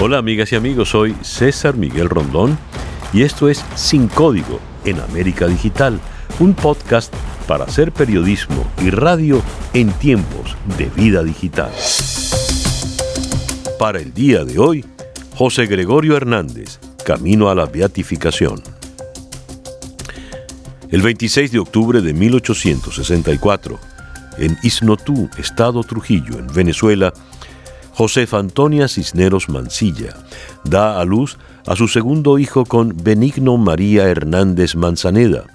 Hola amigas y amigos, soy César Miguel Rondón y esto es Sin Código en América Digital, un podcast para hacer periodismo y radio en tiempos de vida digital. Para el día de hoy, José Gregorio Hernández, Camino a la Beatificación. El 26 de octubre de 1864, en Isnotú, Estado Trujillo, en Venezuela, Josefa Antonia Cisneros Mancilla da a luz a su segundo hijo con Benigno María Hernández Manzaneda,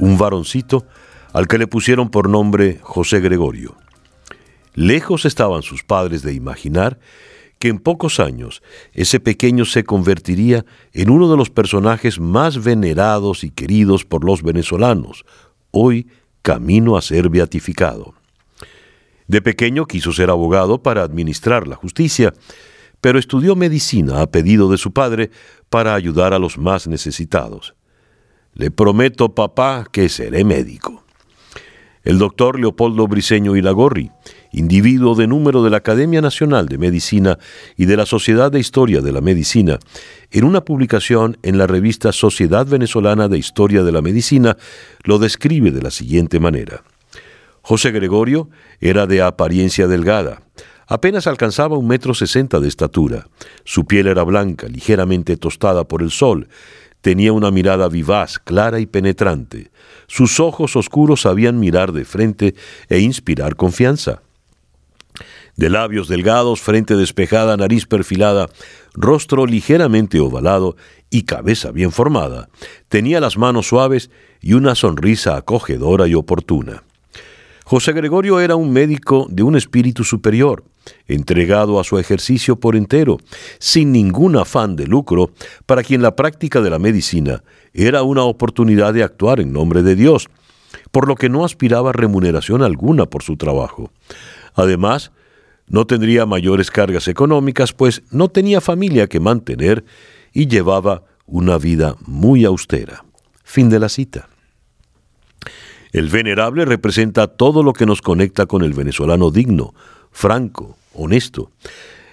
un varoncito al que le pusieron por nombre José Gregorio. Lejos estaban sus padres de imaginar que en pocos años ese pequeño se convertiría en uno de los personajes más venerados y queridos por los venezolanos, hoy camino a ser beatificado. De pequeño quiso ser abogado para administrar la justicia, pero estudió medicina a pedido de su padre para ayudar a los más necesitados. Le prometo, papá, que seré médico. El doctor Leopoldo Briceño Ilagorri, individuo de número de la Academia Nacional de Medicina y de la Sociedad de Historia de la Medicina, en una publicación en la revista Sociedad Venezolana de Historia de la Medicina, lo describe de la siguiente manera. José Gregorio era de apariencia delgada. Apenas alcanzaba un metro sesenta de estatura. Su piel era blanca, ligeramente tostada por el sol. Tenía una mirada vivaz, clara y penetrante. Sus ojos oscuros sabían mirar de frente e inspirar confianza. De labios delgados, frente despejada, nariz perfilada, rostro ligeramente ovalado y cabeza bien formada, tenía las manos suaves y una sonrisa acogedora y oportuna. José Gregorio era un médico de un espíritu superior, entregado a su ejercicio por entero, sin ningún afán de lucro, para quien la práctica de la medicina era una oportunidad de actuar en nombre de Dios, por lo que no aspiraba remuneración alguna por su trabajo. Además, no tendría mayores cargas económicas, pues no tenía familia que mantener y llevaba una vida muy austera. Fin de la cita. El venerable representa todo lo que nos conecta con el venezolano digno, franco, honesto.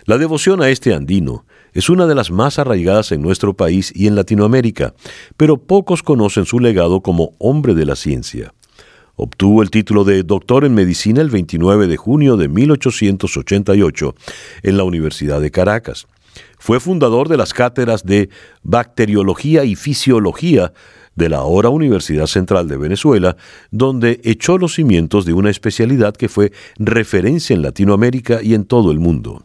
La devoción a este andino es una de las más arraigadas en nuestro país y en Latinoamérica, pero pocos conocen su legado como hombre de la ciencia. Obtuvo el título de doctor en medicina el 29 de junio de 1888 en la Universidad de Caracas. Fue fundador de las cátedras de bacteriología y fisiología de la ahora Universidad Central de Venezuela, donde echó los cimientos de una especialidad que fue referencia en Latinoamérica y en todo el mundo.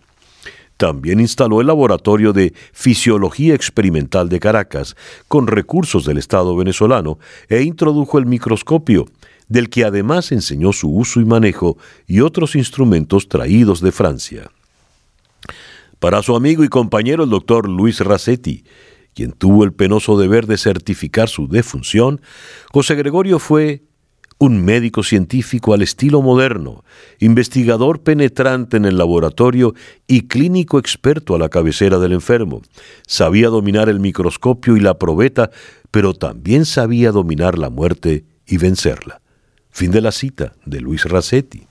También instaló el Laboratorio de Fisiología Experimental de Caracas, con recursos del Estado venezolano, e introdujo el microscopio, del que además enseñó su uso y manejo y otros instrumentos traídos de Francia. Para su amigo y compañero el doctor Luis Racetti, quien tuvo el penoso deber de certificar su defunción, José Gregorio fue un médico científico al estilo moderno, investigador penetrante en el laboratorio y clínico experto a la cabecera del enfermo. Sabía dominar el microscopio y la probeta, pero también sabía dominar la muerte y vencerla. Fin de la cita de Luis Racetti.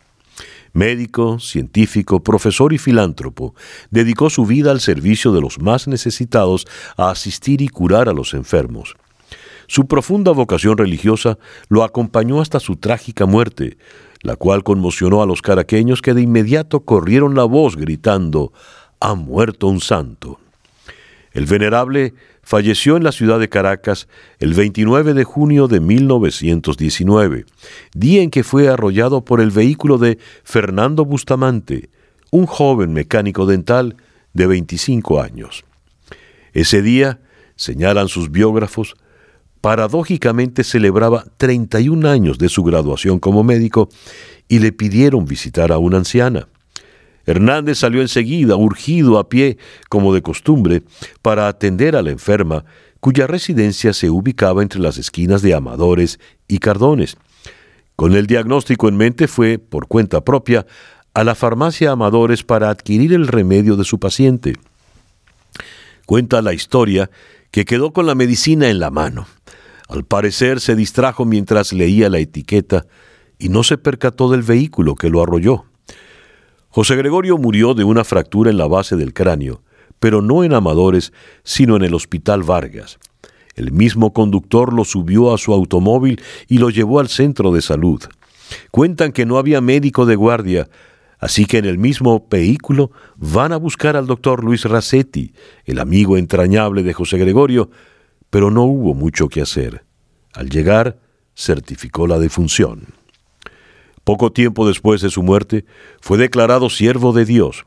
Médico, científico, profesor y filántropo, dedicó su vida al servicio de los más necesitados a asistir y curar a los enfermos. Su profunda vocación religiosa lo acompañó hasta su trágica muerte, la cual conmocionó a los caraqueños que de inmediato corrieron la voz gritando Ha muerto un santo. El venerable falleció en la ciudad de Caracas el 29 de junio de 1919, día en que fue arrollado por el vehículo de Fernando Bustamante, un joven mecánico dental de 25 años. Ese día, señalan sus biógrafos, paradójicamente celebraba 31 años de su graduación como médico y le pidieron visitar a una anciana. Hernández salió enseguida, urgido a pie, como de costumbre, para atender a la enferma, cuya residencia se ubicaba entre las esquinas de Amadores y Cardones. Con el diagnóstico en mente fue, por cuenta propia, a la farmacia Amadores para adquirir el remedio de su paciente. Cuenta la historia que quedó con la medicina en la mano. Al parecer se distrajo mientras leía la etiqueta y no se percató del vehículo que lo arrolló. José Gregorio murió de una fractura en la base del cráneo, pero no en Amadores, sino en el Hospital Vargas. El mismo conductor lo subió a su automóvil y lo llevó al centro de salud. Cuentan que no había médico de guardia, así que en el mismo vehículo van a buscar al doctor Luis Racetti, el amigo entrañable de José Gregorio, pero no hubo mucho que hacer. Al llegar, certificó la defunción. Poco tiempo después de su muerte, fue declarado siervo de Dios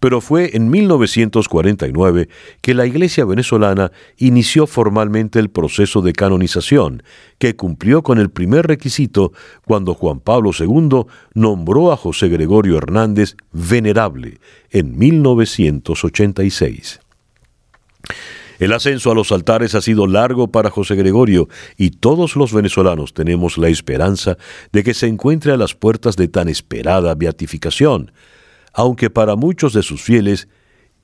pero fue en 1949 que la Iglesia venezolana inició formalmente el proceso de canonización, que cumplió con el primer requisito cuando Juan Pablo II nombró a José Gregorio Hernández venerable en 1986. El ascenso a los altares ha sido largo para José Gregorio y todos los venezolanos tenemos la esperanza de que se encuentre a las puertas de tan esperada beatificación, aunque para muchos de sus fieles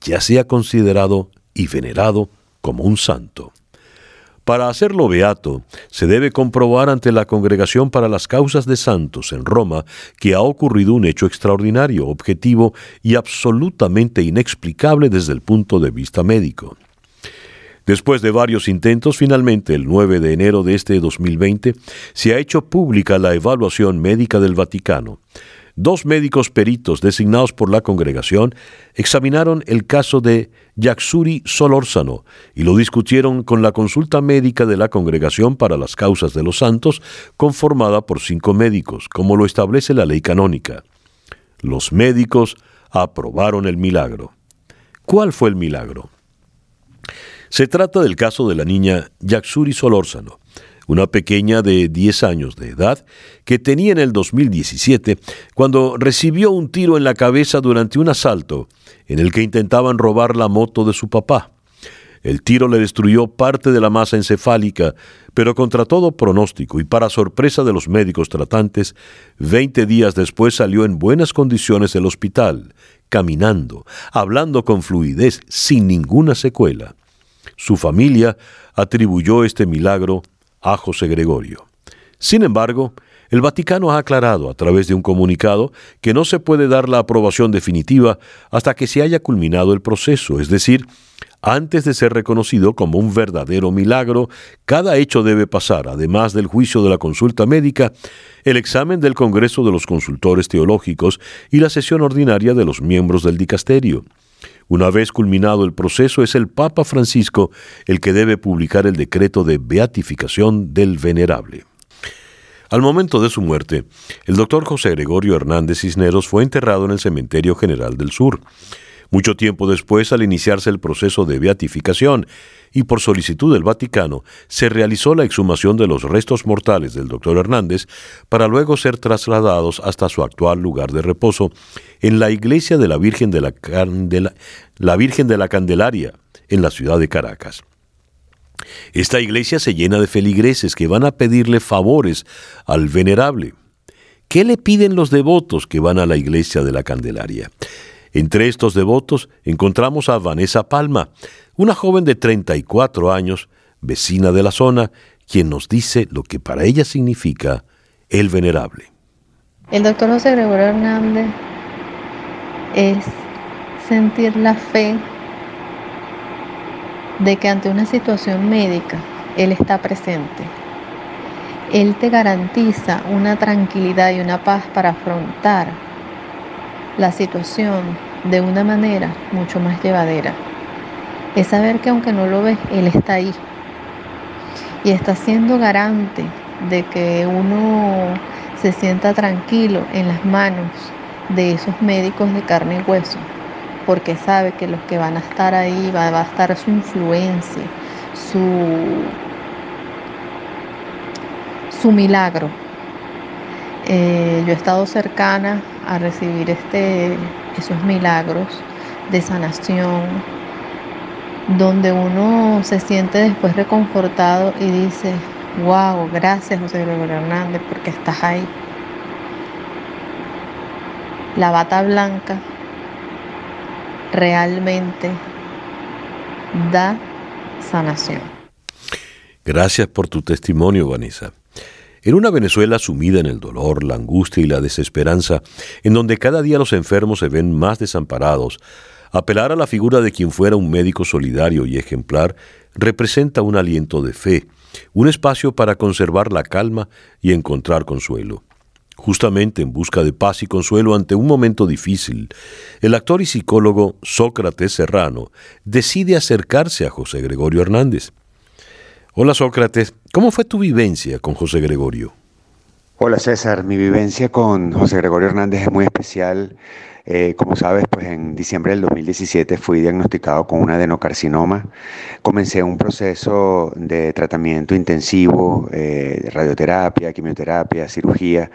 ya sea considerado y venerado como un santo. Para hacerlo beato, se debe comprobar ante la Congregación para las Causas de Santos en Roma que ha ocurrido un hecho extraordinario, objetivo y absolutamente inexplicable desde el punto de vista médico. Después de varios intentos, finalmente, el 9 de enero de este 2020, se ha hecho pública la evaluación médica del Vaticano. Dos médicos peritos designados por la congregación examinaron el caso de Yaxuri Solórzano y lo discutieron con la consulta médica de la Congregación para las Causas de los Santos, conformada por cinco médicos, como lo establece la ley canónica. Los médicos aprobaron el milagro. ¿Cuál fue el milagro? Se trata del caso de la niña Yaxuri Solórzano, una pequeña de 10 años de edad que tenía en el 2017 cuando recibió un tiro en la cabeza durante un asalto en el que intentaban robar la moto de su papá. El tiro le destruyó parte de la masa encefálica, pero contra todo pronóstico y para sorpresa de los médicos tratantes, 20 días después salió en buenas condiciones del hospital, caminando, hablando con fluidez, sin ninguna secuela. Su familia atribuyó este milagro a José Gregorio. Sin embargo, el Vaticano ha aclarado a través de un comunicado que no se puede dar la aprobación definitiva hasta que se haya culminado el proceso, es decir, antes de ser reconocido como un verdadero milagro, cada hecho debe pasar, además del juicio de la consulta médica, el examen del Congreso de los Consultores Teológicos y la sesión ordinaria de los miembros del dicasterio. Una vez culminado el proceso, es el Papa Francisco el que debe publicar el decreto de beatificación del venerable. Al momento de su muerte, el doctor José Gregorio Hernández Cisneros fue enterrado en el Cementerio General del Sur. Mucho tiempo después, al iniciarse el proceso de beatificación y por solicitud del Vaticano, se realizó la exhumación de los restos mortales del doctor Hernández para luego ser trasladados hasta su actual lugar de reposo en la iglesia de la Virgen de la, la Virgen de la Candelaria, en la ciudad de Caracas. Esta iglesia se llena de feligreses que van a pedirle favores al venerable. ¿Qué le piden los devotos que van a la iglesia de la Candelaria? Entre estos devotos encontramos a Vanessa Palma, una joven de 34 años, vecina de la zona, quien nos dice lo que para ella significa el venerable. El doctor José Gregorio Hernández es sentir la fe de que ante una situación médica Él está presente. Él te garantiza una tranquilidad y una paz para afrontar la situación de una manera mucho más llevadera. Es saber que aunque no lo ves, Él está ahí. Y está siendo garante de que uno se sienta tranquilo en las manos de esos médicos de carne y hueso, porque sabe que los que van a estar ahí va, a estar su influencia, su, su milagro. Eh, yo he estado cercana a recibir este, esos milagros de sanación, donde uno se siente después reconfortado y dice, wow, gracias José Gregorio Hernández porque estás ahí. La bata blanca realmente da sanación. Gracias por tu testimonio, Vanessa. En una Venezuela sumida en el dolor, la angustia y la desesperanza, en donde cada día los enfermos se ven más desamparados, Apelar a la figura de quien fuera un médico solidario y ejemplar representa un aliento de fe, un espacio para conservar la calma y encontrar consuelo. Justamente en busca de paz y consuelo ante un momento difícil, el actor y psicólogo Sócrates Serrano decide acercarse a José Gregorio Hernández. Hola Sócrates, ¿cómo fue tu vivencia con José Gregorio? Hola César, mi vivencia con José Gregorio Hernández es muy especial. Eh, como sabes, pues en diciembre del 2017 fui diagnosticado con un adenocarcinoma. Comencé un proceso de tratamiento intensivo, eh, radioterapia, quimioterapia, cirugía.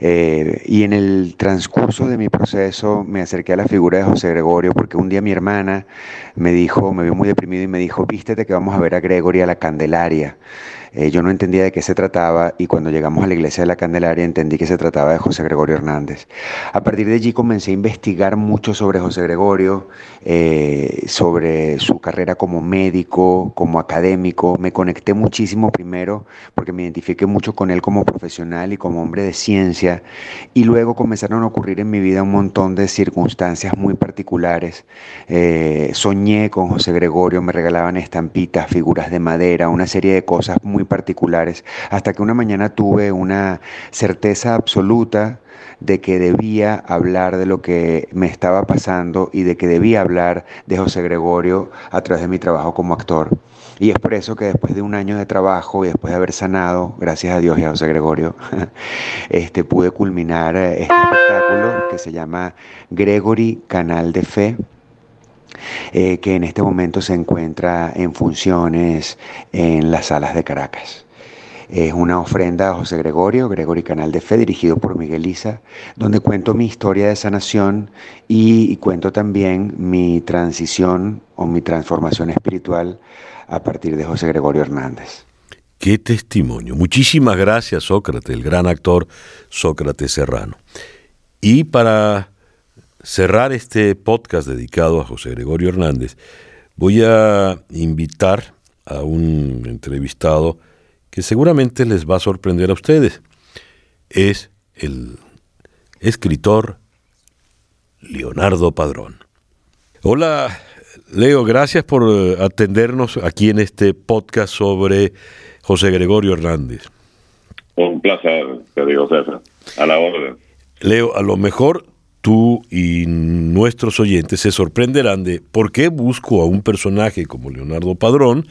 Eh, y en el transcurso de mi proceso me acerqué a la figura de José Gregorio porque un día mi hermana me dijo, me vio muy deprimido y me dijo, vístete que vamos a ver a Gregorio a la Candelaria. Eh, yo no entendía de qué se trataba y cuando llegamos a la iglesia de la Candelaria entendí que se trataba de José Gregorio Hernández. A partir de allí comencé a investigar mucho sobre José Gregorio, eh, sobre su carrera como médico, como académico. Me conecté muchísimo primero porque me identifiqué mucho con él como profesional y como hombre de ciencia y luego comenzaron a ocurrir en mi vida un montón de circunstancias muy particulares. Eh, soñé con José Gregorio, me regalaban estampitas, figuras de madera, una serie de cosas muy particulares, hasta que una mañana tuve una certeza absoluta de que debía hablar de lo que me estaba pasando y de que debía hablar de José Gregorio a través de mi trabajo como actor. Y es por eso que después de un año de trabajo y después de haber sanado, gracias a Dios y a José Gregorio, este, pude culminar este espectáculo que se llama Gregory Canal de Fe eh, que en este momento se encuentra en funciones en las salas de Caracas. Es una ofrenda a José Gregorio, Gregory Canal de Fe, dirigido por Miguel Isa, donde cuento mi historia de sanación y, cuento también mi transición o mi transformación espiritual a partir de José Gregorio Hernández. Qué testimonio. Muchísimas gracias, Sócrates, el gran actor Sócrates Serrano. Y para cerrar este podcast dedicado a José Gregorio Hernández, voy a invitar a un entrevistado que seguramente les va a sorprender a ustedes. Es el escritor Leonardo Padrón. Hola, Leo, gracias por eh, atendernos aquí en este podcast sobre José Gregorio Hernández. Un placer, querido César. A la orden. Leo, a lo mejor tú y nuestros oyentes se sorprenderán de por qué busco a un personaje como Leonardo Padrón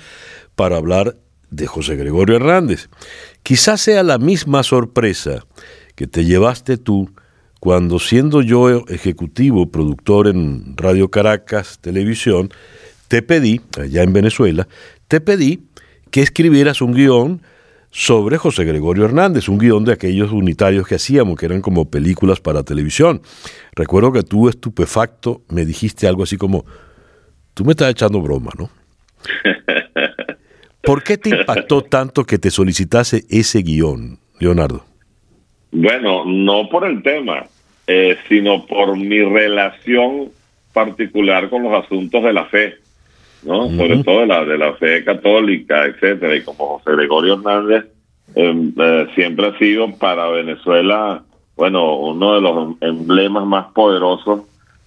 para hablar de José Gregorio Hernández. Quizás sea la misma sorpresa que te llevaste tú cuando siendo yo ejecutivo productor en Radio Caracas Televisión, te pedí, allá en Venezuela, te pedí que escribieras un guion sobre José Gregorio Hernández, un guion de aquellos unitarios que hacíamos, que eran como películas para televisión. Recuerdo que tú, estupefacto, me dijiste algo así como, tú me estás echando broma, ¿no? ¿Por qué te impactó tanto que te solicitase ese guion, Leonardo? Bueno, no por el tema, eh, sino por mi relación particular con los asuntos de la fe. ¿No? Sobre todo de la, de la fe católica, etcétera, y como José Gregorio Hernández em, eh, siempre ha sido para Venezuela, bueno, uno de los emblemas más poderosos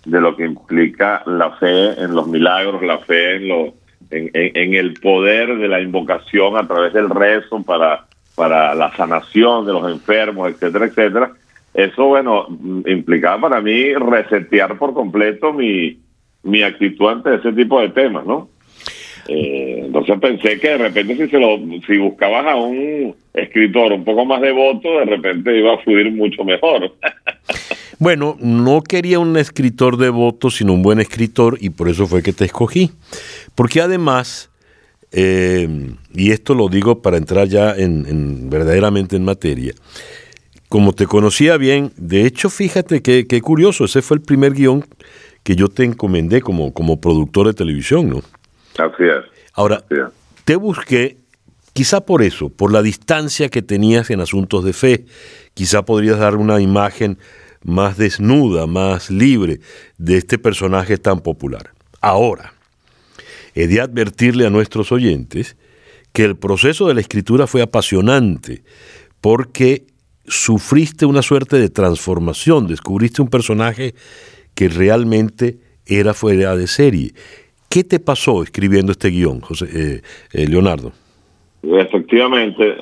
de lo que implica la fe en los milagros, la fe en, lo, en, en, el poder de la invocación a través del rezo para, para la sanación de los enfermos, etcétera, etcétera. Eso, bueno, implicaba para mí resetear por completo mi, mi actitud ante ese tipo de temas, ¿no? Eh, entonces pensé que de repente si se lo, si buscabas a un escritor un poco más devoto, de repente iba a fluir mucho mejor. bueno, no quería un escritor devoto, sino un buen escritor, y por eso fue que te escogí. Porque además, eh, y esto lo digo para entrar ya en, verdaderamente en materia, como te conocía bien, de hecho, fíjate qué que curioso, ese fue el primer guion que yo te encomendé como, como productor de televisión, ¿no? Así es. Ahora, te busqué, quizá por eso, por la distancia que tenías en asuntos de fe, quizá podrías dar una imagen más desnuda, más libre de este personaje tan popular. Ahora, he de advertirle a nuestros oyentes que el proceso de la escritura fue apasionante, porque sufriste una suerte de transformación, descubriste un personaje que realmente era fuera de serie. ¿Qué te pasó escribiendo este guion, José, eh, eh, Leonardo? Efectivamente,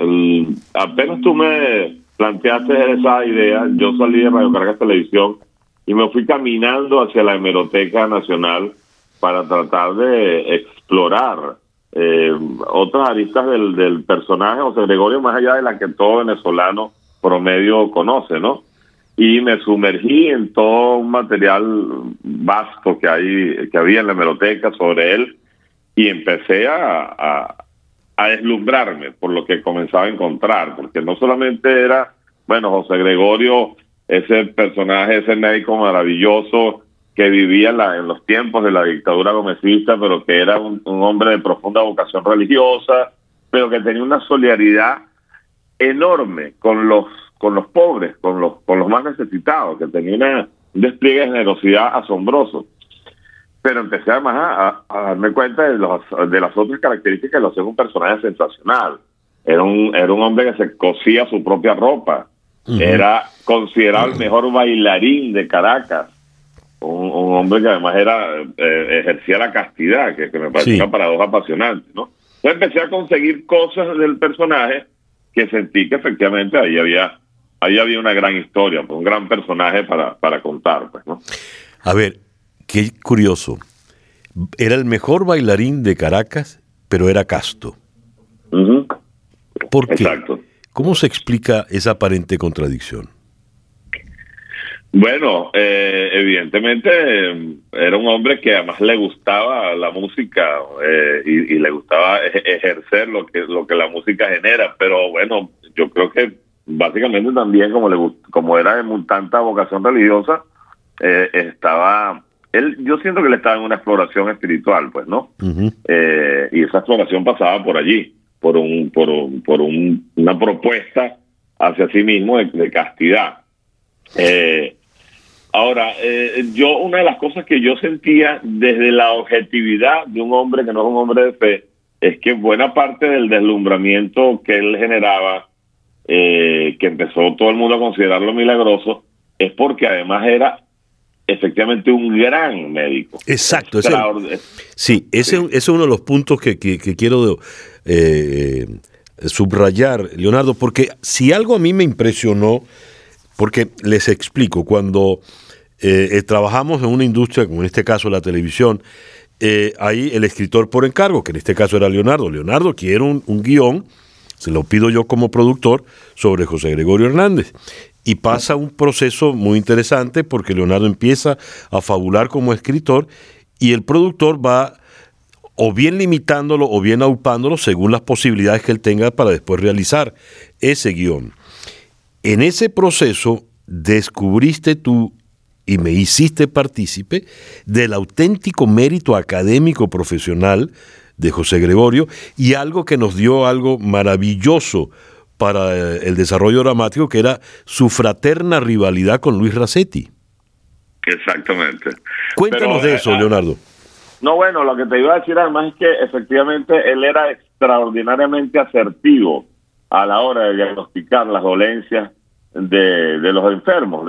apenas tú me planteaste esa idea, yo salí de Radio Cargas Televisión y me fui caminando hacia la Hemeroteca Nacional para tratar de explorar eh, otras aristas del personaje José Gregorio, más allá de la que todo venezolano promedio conoce, ¿no? Y me sumergí en todo un material vasto que hay que había en la hemeroteca sobre él y empecé a, a, deslumbrarme por lo que comenzaba a encontrar, porque no solamente era, bueno, José Gregorio, ese personaje, ese médico maravilloso que vivía en, los tiempos de la dictadura gomecista, pero que era un, hombre de profunda vocación religiosa, pero que tenía una solidaridad enorme con los con los pobres, con los con los más necesitados, que tenía una, un despliegue de generosidad asombroso. Pero empecé además a, a, darme cuenta de, los, de las otras características que lo hacían un personaje sensacional. Era un, era un hombre que se cosía su propia ropa. Era considerado el mejor bailarín de Caracas un, hombre que además era eh, ejercía la castidad, que, me parecía una paradoja apasionante, ¿no? Entonces empecé a conseguir cosas del personaje que sentí que efectivamente ahí había ahí había una gran historia, pues, un gran personaje para, para contar, pues, ¿no? A ver, qué curioso. Era el mejor bailarín de Caracas, pero era casto. ¿Por qué? Exacto. ¿Cómo se explica esa aparente contradicción? Bueno, eh, evidentemente era un hombre que además le gustaba la música eh, y, le gustaba ejercer lo que lo que la música genera, pero bueno, yo creo que básicamente también como le como era de tanta vocación religiosa eh, estaba él yo siento que él estaba en una exploración espiritual, pues, ¿no? y esa exploración pasaba por allí, por un por por una propuesta hacia sí mismo de, de castidad. Eh, Ahora, eh, yo una de las cosas que yo sentía desde la objetividad de un hombre que no es un hombre de fe, es que buena parte del deslumbramiento que él generaba, eh, que empezó todo el mundo a considerarlo milagroso, es porque además era efectivamente un gran médico. Exacto. Ese, sí, ese, es uno de los puntos que, quiero eh, subrayar, Leonardo, porque si algo a mí me impresionó, porque les explico, cuando eh, trabajamos en una industria, como en este caso la televisión, eh, hay el escritor por encargo, que en este caso era Leonardo. Leonardo quiere un, un guion, se lo pido yo como productor, sobre José Gregorio Hernández. Y pasa un proceso muy interesante porque Leonardo empieza a fabular como escritor y el productor va o bien limitándolo o bien aupándolo según las posibilidades que él tenga para después realizar ese guion. En ese proceso descubriste tú y me hiciste partícipe del auténtico mérito académico profesional de José Gregorio y algo que nos dio algo maravilloso para eh, el desarrollo dramático, que era su fraterna rivalidad con Luis Racetti. Exactamente. Cuéntanos de eso, eh, Leonardo. No, bueno, lo que te iba a decir además es que efectivamente él era extraordinariamente asertivo a la hora de diagnosticar las dolencias de, de los enfermos.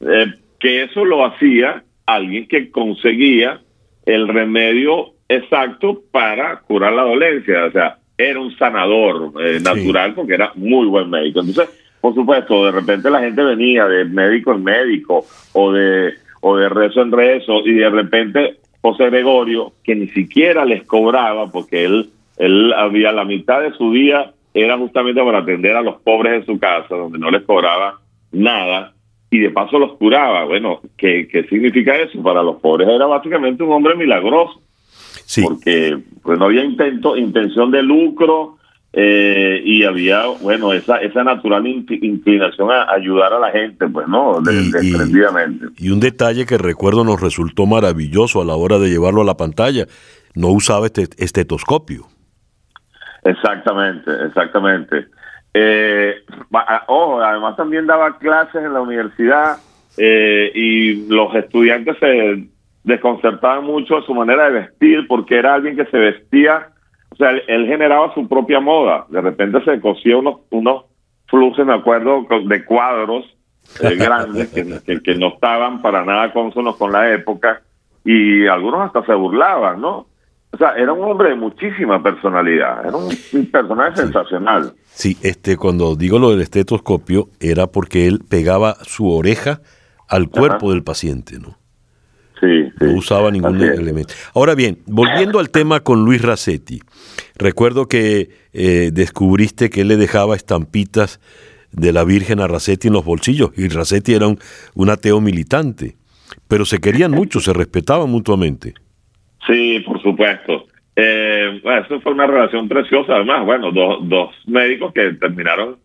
De, que eso lo hacía alguien que conseguía el remedio exacto para curar la dolencia. O sea, era un sanador eh, natural porque era muy buen médico. Entonces, por supuesto, de repente la gente venía de médico en médico o de, o de rezo en rezo y de repente José Gregorio, que ni siquiera les cobraba porque él, él había la mitad de su día era justamente para atender a los pobres en su casa, donde no les cobraba nada y de paso los curaba. Bueno, ¿qué, qué significa eso? Para los pobres era básicamente un hombre milagroso. Sí. Porque pues no había intento, intención de lucro eh, y había, bueno, esa, esa natural inclinación a ayudar a la gente, pues, ¿no? desprendidamente. Y, un detalle que recuerdo nos resultó maravilloso a la hora de llevarlo a la pantalla, no usaba este estetoscopio. Exactamente, exactamente. Eh, ojo, además también daba clases en la universidad eh, y los estudiantes se desconcertaban mucho su manera de vestir porque era alguien que se vestía, o sea, él, generaba su propia moda. De repente se cosía unos, unos flujos, me acuerdo, de cuadros eh, grandes que, que, no estaban para nada consonos con la época y algunos hasta se burlaban, ¿no? O sea, era un hombre de muchísima personalidad, era un, personaje sensacional. Sí, este, cuando digo lo del estetoscopio, era porque él pegaba su oreja al cuerpo del paciente, ¿no? No usaba ningún elemento. Ahora bien, volviendo al tema con Luis Racetti, recuerdo que eh, descubriste que él le dejaba estampitas de la Virgen a Racetti en los bolsillos, y Racetti era un, un ateo militante, pero se querían mucho, se respetaban mutuamente. Sí, por supuesto. Eh, bueno, eso fue una relación preciosa, además, bueno, dos, dos médicos que terminaron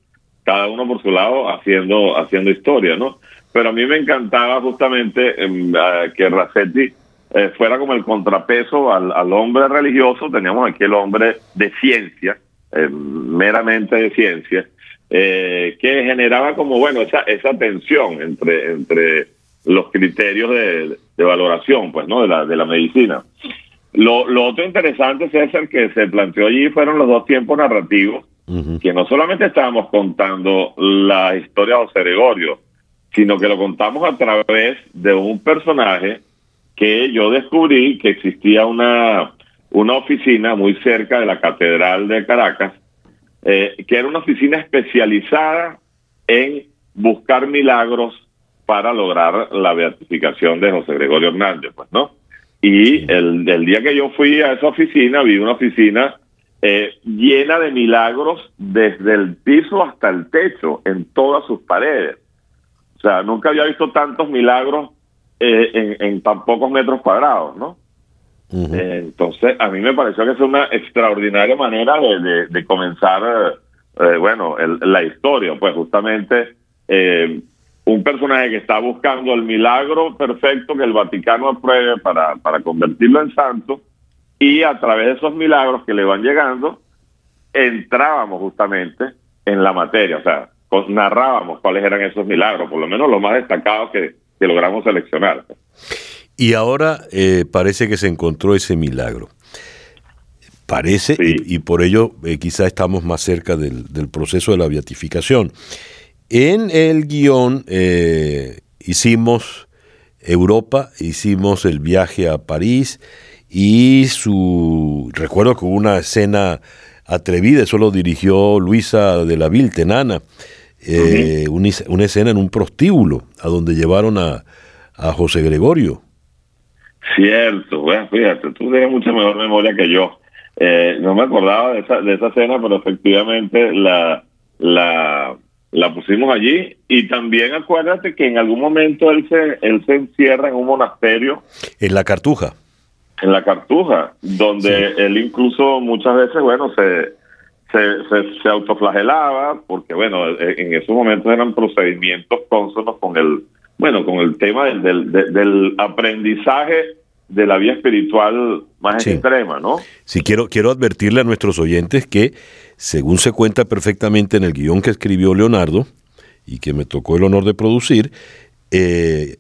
cada uno por su lado haciendo, haciendo historia, ¿no? Pero a mí me encantaba justamente em, que Racetti eh, fuera como el contrapeso al, al, hombre religioso, teníamos aquí el hombre de ciencia, eh, meramente de ciencia, eh, que generaba como, bueno, esa, esa tensión entre, entre los criterios de, de valoración, pues, ¿no? De la, de la medicina. Lo, lo otro interesante, César, que se planteó allí fueron los dos tiempos narrativos, que no solamente estábamos contando la historia de José Gregorio, sino que lo contamos a través de un personaje que yo descubrí que existía una, una oficina muy cerca de la Catedral de Caracas, eh, que era una oficina especializada en buscar milagros para lograr la beatificación de José Gregorio Hernández, pues, ¿no? Y el, el día que yo fui a esa oficina, vi una oficina eh, llena de milagros desde el piso hasta el techo, en todas sus paredes. O sea, nunca había visto tantos milagros eh, en, tan pocos metros cuadrados, ¿no? Eh, entonces, a mí me pareció que es una extraordinaria manera de, comenzar, bueno, la historia, pues justamente un personaje que está buscando el milagro perfecto que el Vaticano apruebe para, para convertirlo en santo, y a través de esos milagros que le van llegando, entrábamos justamente en la materia, o sea, narrábamos cuáles eran esos milagros, por lo menos los más destacados que, logramos seleccionar. Y ahora eh, parece que se encontró ese milagro. Parece, y, por ello eh, quizá estamos más cerca del, proceso de la beatificación. En el guion eh, hicimos Europa, hicimos el viaje a París, y su recuerdo que hubo una escena atrevida, eso lo dirigió Luisa de la Vilte, Nana, eh, una, escena en un prostíbulo a donde llevaron a, a José Gregorio. Cierto, bueno, fíjate, tú tienes mucha mejor memoria que yo. Eh, no me acordaba de esa, de esa escena, pero efectivamente la, la, la pusimos allí. Y también acuérdate que en algún momento él se, él se encierra en un monasterio. En la Cartuja en la Cartuja, donde él incluso muchas veces, bueno, se, se, se, autoflagelaba, porque, bueno, e, en esos momentos eran procedimientos cónsonos con el, bueno, con el tema del, del, aprendizaje de la vía espiritual más extrema, ¿no? Sí, quiero, quiero advertirle a nuestros oyentes que, según se cuenta perfectamente en el guion que escribió Leonardo, y que me tocó el honor de producir, eh,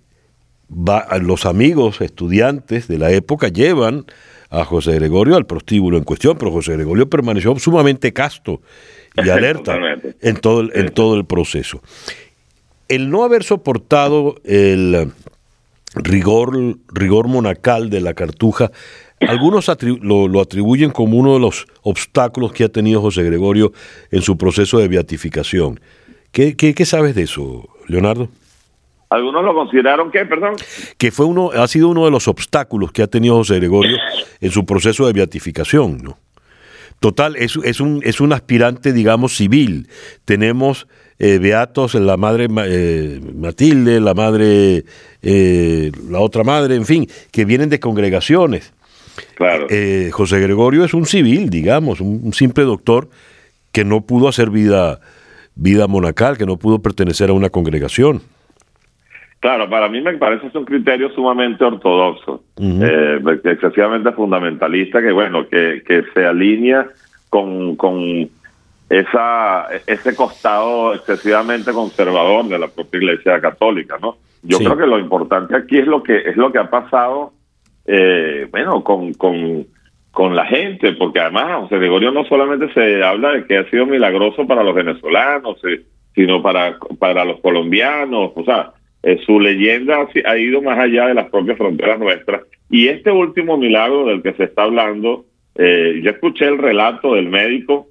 los amigos estudiantes de la época llevan a José Gregorio al prostíbulo en cuestión, pero José Gregorio permaneció sumamente casto y alerta en todo, el, en todo el proceso. El no haber soportado el rigor, rigor monacal de la cartuja, algunos lo, atribuyen como uno de los obstáculos que ha tenido José Gregorio en su proceso de beatificación. ¿Qué, qué, qué sabes de eso, Leonardo? Algunos lo consideraron que, perdón. Que fue uno, ha sido uno de los obstáculos que ha tenido José Gregorio en su proceso de beatificación, ¿no? Total, es, es, un, es un aspirante, digamos, civil. Tenemos eh, beatos, la madre eh, Matilde, la madre, eh, la otra madre, en fin, que vienen de congregaciones. Claro. José Gregorio es un civil, digamos, un, simple doctor que no pudo hacer vida, vida monacal, que no pudo pertenecer a una congregación. Claro, para mí me parece es un criterio sumamente ortodoxo, eh, excesivamente fundamentalista, que bueno, que, que se alinea con, con esa ese costado excesivamente conservador de la propia Iglesia Católica, ¿no? Yo creo que lo importante aquí es lo que es lo que ha pasado, eh, bueno, con, con con la gente, porque además José Gregorio no solamente se habla de que ha sido milagroso para los venezolanos, eh, sino para para los colombianos, o sea, eh, su leyenda ha ido más allá de las propias fronteras nuestras Y este último milagro del que se está hablando, eh, yo escuché el relato del médico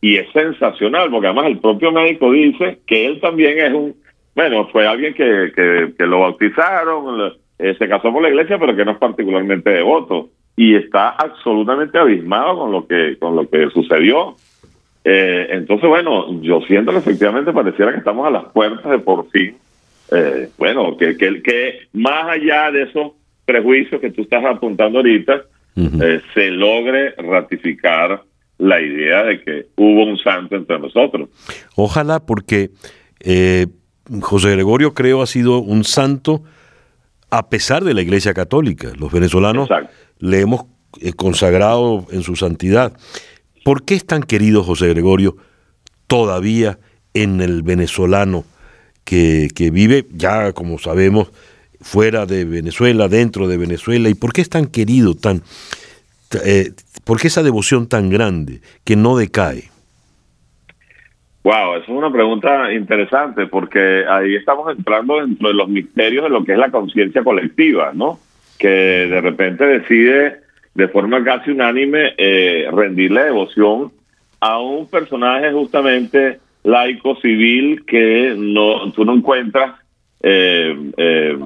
y es sensacional, porque además el propio médico dice que él también es un, bueno, fue alguien que, que, lo bautizaron, eh, se casó por la iglesia, pero que no es particularmente devoto y está absolutamente abismado con lo que con lo que sucedió. Eh, entonces, bueno, yo siento que efectivamente pareciera que estamos a las puertas de por fin, eh, bueno, que, que, que más allá de esos prejuicios que tú estás apuntando ahorita, eh, se logre ratificar la idea de que hubo un santo entre nosotros. Ojalá, porque José Gregorio creo ha sido un santo a pesar de la Iglesia Católica. Los venezolanos le hemos consagrado en su santidad. ¿Por qué es tan querido José Gregorio todavía en el venezolano que, vive ya, como sabemos, fuera de Venezuela, dentro de Venezuela? ¿Y por qué es tan querido, tan, eh, por qué esa devoción tan grande que no decae? Wow, es una pregunta interesante porque ahí estamos entrando dentro de los misterios de lo que es la conciencia colectiva, ¿no? Que de repente decide de forma casi unánime eh, rendirle devoción a un personaje justamente laico civil que no tú no encuentras eh, eh,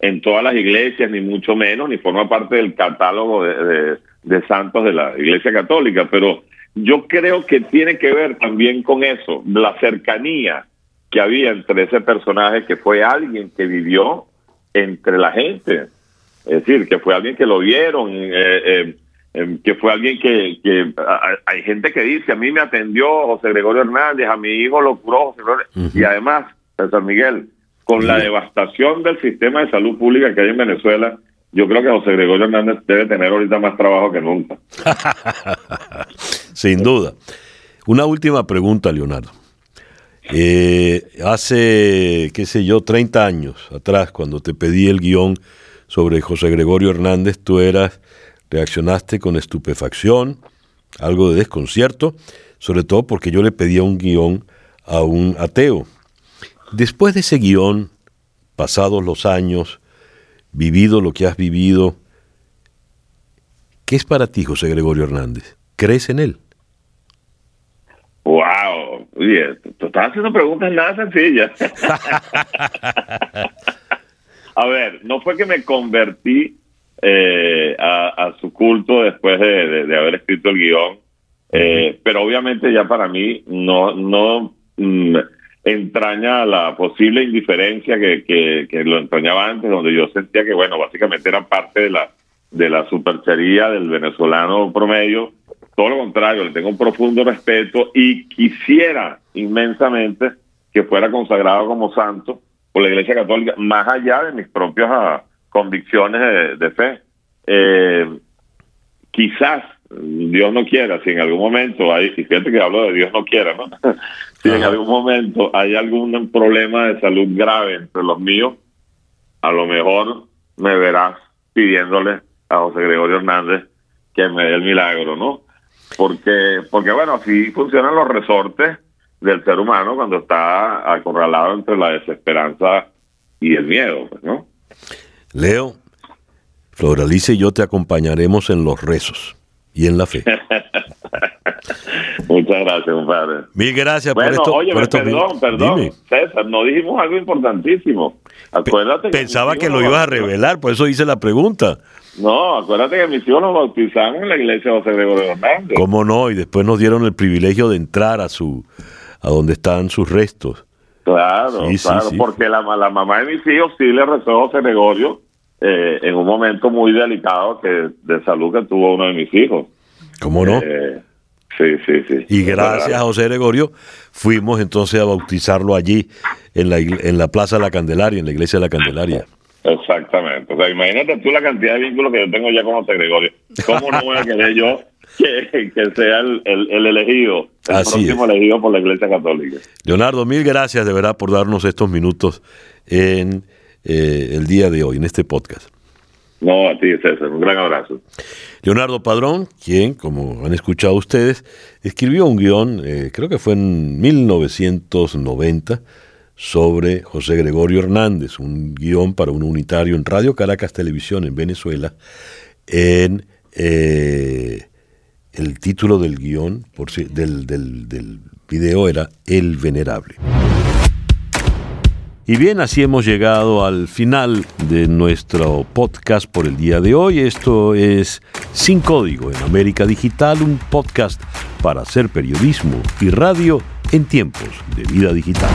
en todas las iglesias ni mucho menos ni forma parte del catálogo de, santos de la Iglesia Católica. Pero yo creo que tiene que ver también con eso la cercanía que había entre ese personaje que fue alguien que vivió entre la gente. Es decir, que fue alguien que lo vieron, eh, eh, em, que fue alguien que, que hay gente que dice, a mí me atendió José Gregorio Hernández, a mi hijo lo curó José Gregorio. Y además, San Miguel, con la devastación del sistema de salud pública que hay en Venezuela, yo creo que José Gregorio Hernández debe tener ahorita más trabajo que nunca. Sin duda. Una última pregunta, Leonardo. Eh, hace, qué sé yo, 30 años atrás, cuando te pedí el guion sobre José Gregorio Hernández, tú eras, reaccionaste con estupefacción, algo de desconcierto, sobre todo porque yo le pedía un guion a un ateo. Después de ese guion, pasados los años, vivido lo que has vivido, ¿qué es para ti José Gregorio Hernández? ¿Crees en él? ¡Wow! Oye, tú estás haciendo preguntas nada sencillas. A ver, no fue que me convertí eh, a, su culto después de, haber escrito el guion, eh, pero obviamente ya para mí no, no mm, entraña la posible indiferencia que, que, lo entrañaba antes, donde yo sentía que, bueno, básicamente era parte de la, de la superchería del venezolano promedio. Todo lo contrario, le tengo un profundo respeto y quisiera inmensamente que fuera consagrado como santo la Iglesia Católica, más allá de mis propias ah, convicciones de, fe. Eh, quizás, Dios no quiera, si en algún momento hay, y fíjate que hablo de Dios no quiera, ¿no? si en algún momento hay algún problema de salud grave entre los míos, a lo mejor me verás pidiéndole a José Gregorio Hernández que me dé el milagro, ¿no? Porque, porque bueno, así funcionan los resortes del ser humano cuando está acorralado entre la desesperanza y el miedo, pues, ¿no? Leo, Floralice y yo te acompañaremos en los rezos y en la fe. Muchas gracias, compadre. Mil gracias por esto. Oye, perdón, perdón, César, no dijimos algo importantísimo. Acuérdate Pensaba que, lo ibas a revelar, por eso hice la pregunta. No, acuérdate que mis hijos nos bautizamos en la iglesia de José Gregorio Hernández. ¿Cómo no? Y después nos dieron el privilegio de entrar a su a donde están sus restos. Claro, claro, porque la, la, mamá de mis hijos sí le rezó a José Gregorio eh, en un momento muy delicado que de salud que tuvo uno de mis hijos. ¿Cómo no? Eh, sí, sí, sí. Y gracias a José Gregorio fuimos entonces a bautizarlo allí en la, en la Plaza de la Candelaria, en la iglesia de la Candelaria. Exactamente. O sea, imagínate tú la cantidad de vínculos que yo tengo ya con José Gregorio. ¿Cómo no voy a querer yo que, sea el, elegido, el próximo elegido por la Iglesia Católica. Leonardo, mil gracias de verdad por darnos estos minutos en eh, el día de hoy, en este podcast. No, a ti, César, un gran abrazo. Leonardo Padrón, quien, como han escuchado ustedes, escribió un guion, eh, creo que fue en 1990, sobre José Gregorio Hernández, un guion para un unitario en Radio Caracas Televisión en Venezuela, en eh, el título del guion, por, del, del, del video era El Venerable. Y bien, así hemos llegado al final de nuestro podcast por el día de hoy. Esto es Sin Código en América Digital, un podcast para hacer periodismo y radio en tiempos de vida digital.